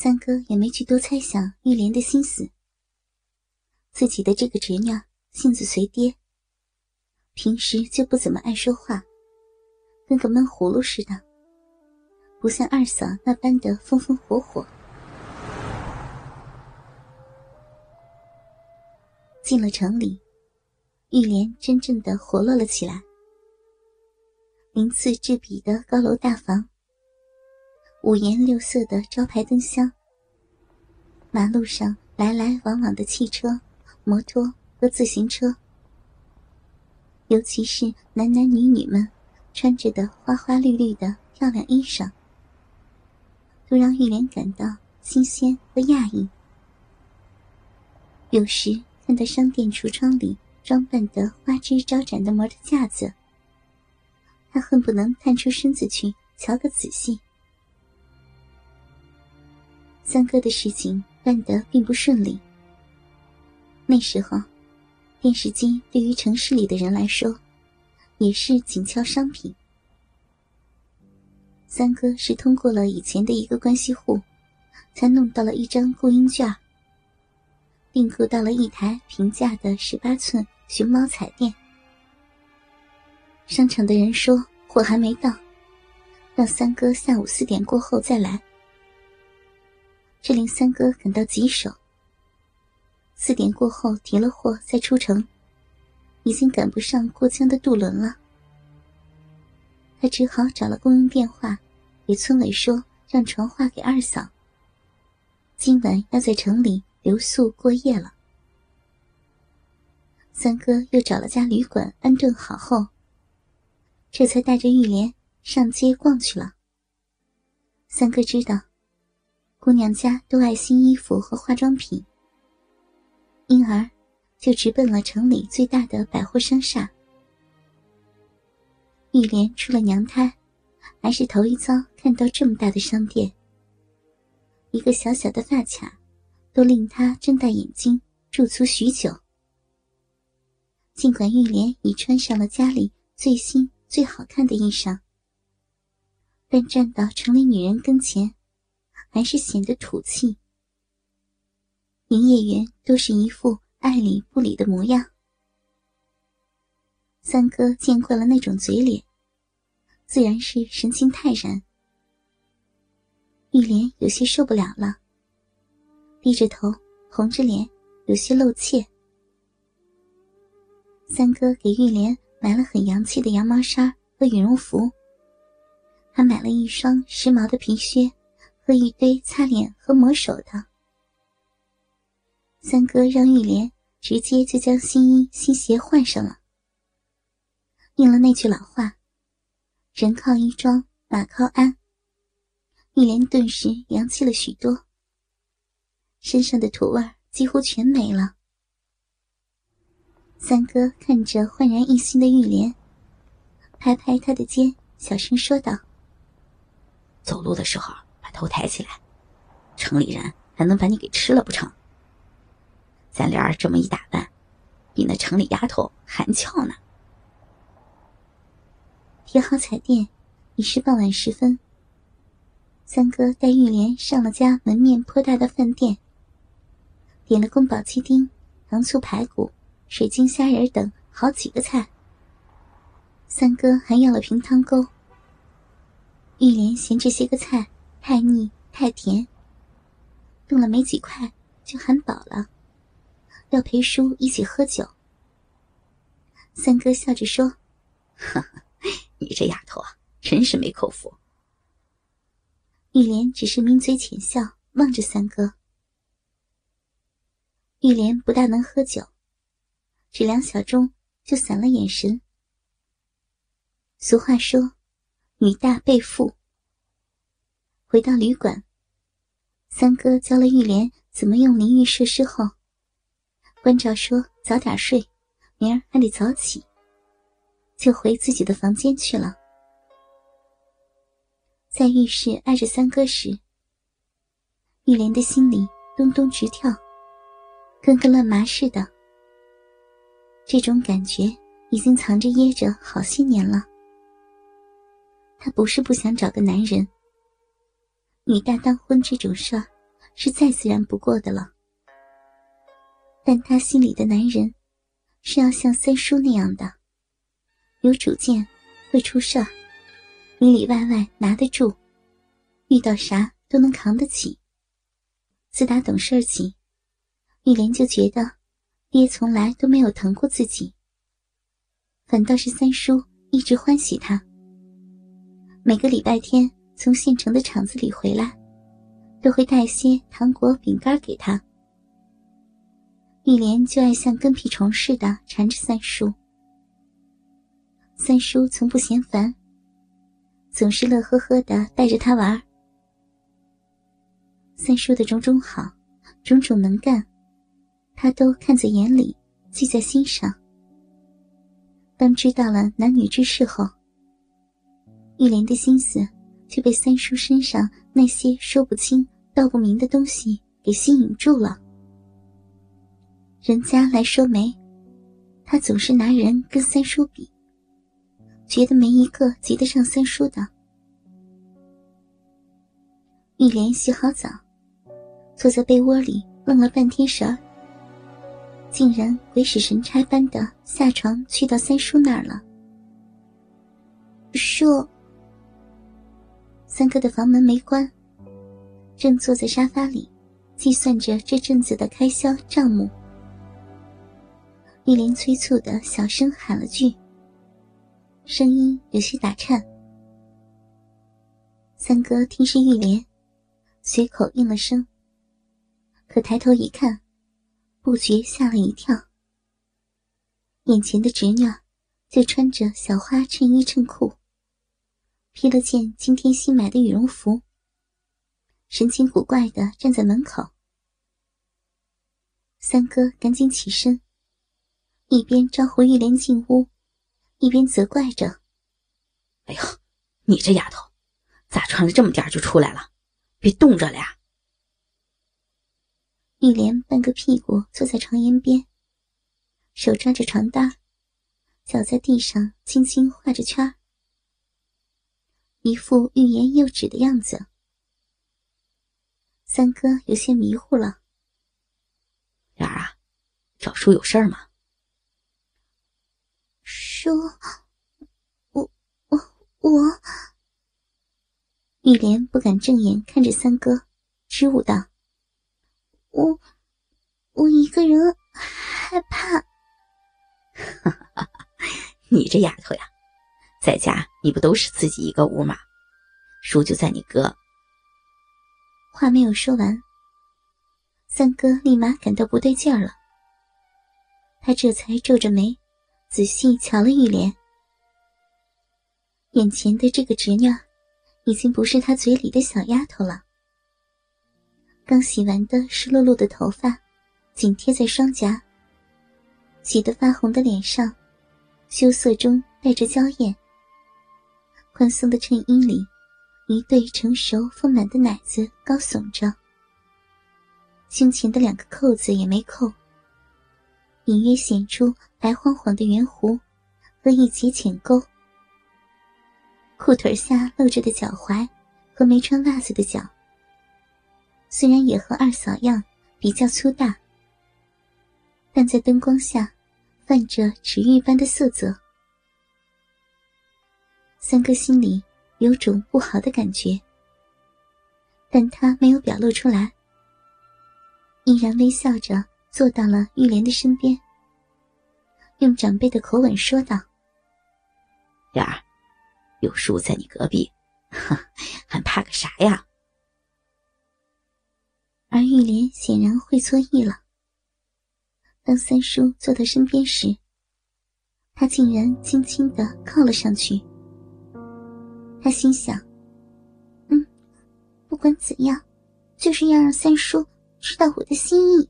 三哥也没去多猜想玉莲的心思。自己的这个侄女性子随爹，平时就不怎么爱说话，跟个闷葫芦似的，不像二嫂那般的风风火火。进了城里，玉莲真正的活络了起来。鳞次栉比的高楼大房。五颜六色的招牌灯箱，马路上来来往往的汽车、摩托和自行车，尤其是男男女女们穿着的花花绿绿的漂亮衣裳，都让玉莲感到新鲜和讶异。有时看到商店橱窗里装扮的花枝招展的模的架子，她恨不能探出身子去瞧个仔细。三哥的事情办得并不顺利。那时候，电视机对于城市里的人来说，也是紧俏商品。三哥是通过了以前的一个关系户，才弄到了一张雇佣券，订购到了一台平价的十八寸熊猫彩电。商场的人说货还没到，让三哥下午四点过后再来。这令三哥感到棘手。四点过后提了货再出城，已经赶不上过江的渡轮了。他只好找了公用电话，给村委说让传话给二嫂。今晚要在城里留宿过夜了。三哥又找了家旅馆安顿好后，这才带着玉莲上街逛去了。三哥知道。姑娘家都爱新衣服和化妆品，因而就直奔了城里最大的百货商厦。玉莲出了娘胎，还是头一遭看到这么大的商店。一个小小的发卡，都令她睁大眼睛驻足许久。尽管玉莲已穿上了家里最新最好看的衣裳，但站到城里女人跟前。还是显得土气，营业员都是一副爱理不理的模样。三哥见惯了那种嘴脸，自然是神情泰然。玉莲有些受不了了，低着头，红着脸，有些露怯。三哥给玉莲买了很洋气的羊毛衫和羽绒服，还买了一双时髦的皮靴。和一堆擦脸和抹手的，三哥让玉莲直接就将新衣新鞋换上了。应了那句老话：“人靠衣装，马靠鞍。”玉莲顿时洋气了许多，身上的土味几乎全没了。三哥看着焕然一新的玉莲，拍拍她的肩，小声说道：“走路的时候。”头抬起来，城里人还能把你给吃了不成？咱俩这么一打扮，比那城里丫头还俏呢。提好彩电，已是傍晚时分。三哥带玉莲上了家门面颇大的饭店，点了宫保鸡丁、糖醋排骨、水晶虾仁等好几个菜。三哥还要了瓶汤沟。玉莲嫌这些个菜。太腻太甜，动了没几块就喊饱了，要陪叔一起喝酒。三哥笑着说：“哈哈，你这丫头啊，真是没口福。”玉莲只是抿嘴浅笑，望着三哥。玉莲不大能喝酒，只两小盅就散了眼神。俗话说：“女大被富。”回到旅馆，三哥教了玉莲怎么用淋浴设施后，关照说：“早点睡，明儿还得早起。”就回自己的房间去了。在浴室挨着三哥时，玉莲的心里咚咚直跳，跟个乱麻似的。这种感觉已经藏着掖着好些年了。她不是不想找个男人。女大当婚这种事儿是再自然不过的了。但他心里的男人，是要像三叔那样的，有主见，会出事儿，里里外外拿得住，遇到啥都能扛得起。自打懂事起，玉莲就觉得爹从来都没有疼过自己，反倒是三叔一直欢喜他。每个礼拜天从县城的厂子里回来，都会带些糖果、饼干给他。玉莲就爱像跟屁虫似的缠着三叔，三叔从不嫌烦，总是乐呵呵的带着他玩。三叔的种种好，种种能干，他都看在眼里，记在心上。当知道了男女之事后，玉莲的心思就被三叔身上那些说不清道不明的东西给吸引住了。人家来说媒，他总是拿人跟三叔比，觉得没一个及得上三叔的。玉莲洗好澡，坐在被窝里愣了半天神儿，竟然鬼使神差般的下床去到三叔那儿了。叔，三哥的房门没关，正坐在沙发里，计算着这阵子的开销账目。玉莲催促的小声喊了句，声音有些打颤。三哥听是玉莲，随口应了声，可抬头一看，不觉吓了一跳。眼前的侄女就穿着小花衬衣衬裤，披了件今天新买的羽绒服，神情古怪的站在门口。三哥赶紧起身。一边招呼玉莲进屋，一边责怪着：“哎呦，你这丫头，咋穿了这么点就出来了？别冻着了呀！”玉莲半个屁股坐在床沿边，手抓着床单，脚在地上轻轻画着圈一副欲言又止的样子。三哥有些迷糊了：“莲儿啊，找叔有事儿吗？”叔，我我我，玉莲不敢正眼看着三哥，支吾道：“我我一个人害怕。”你这丫头呀，在家你不都是自己一个屋吗？叔就在你哥。话没有说完，三哥立马感到不对劲儿了，他这才皱着眉。仔细瞧了玉莲，眼前的这个侄女，已经不是他嘴里的小丫头了。刚洗完的湿漉漉的头发，紧贴在双颊，洗得发红的脸上，羞涩中带着娇艳。宽松的衬衣里，一对成熟丰满的奶子高耸着，胸前的两个扣子也没扣。隐约显出白晃晃的圆弧和一截浅沟，裤腿下露着的脚踝和没穿袜子的脚，虽然也和二嫂样比较粗大，但在灯光下泛着池玉般的色泽。三哥心里有种不好的感觉，但他没有表露出来，依然微笑着。坐到了玉莲的身边，用长辈的口吻说道：“莲儿，有叔在你隔壁，还怕个啥呀？”而玉莲显然会错意了。当三叔坐到身边时，他竟然轻轻的靠了上去。他心想：“嗯，不管怎样，就是要让三叔知道我的心意。”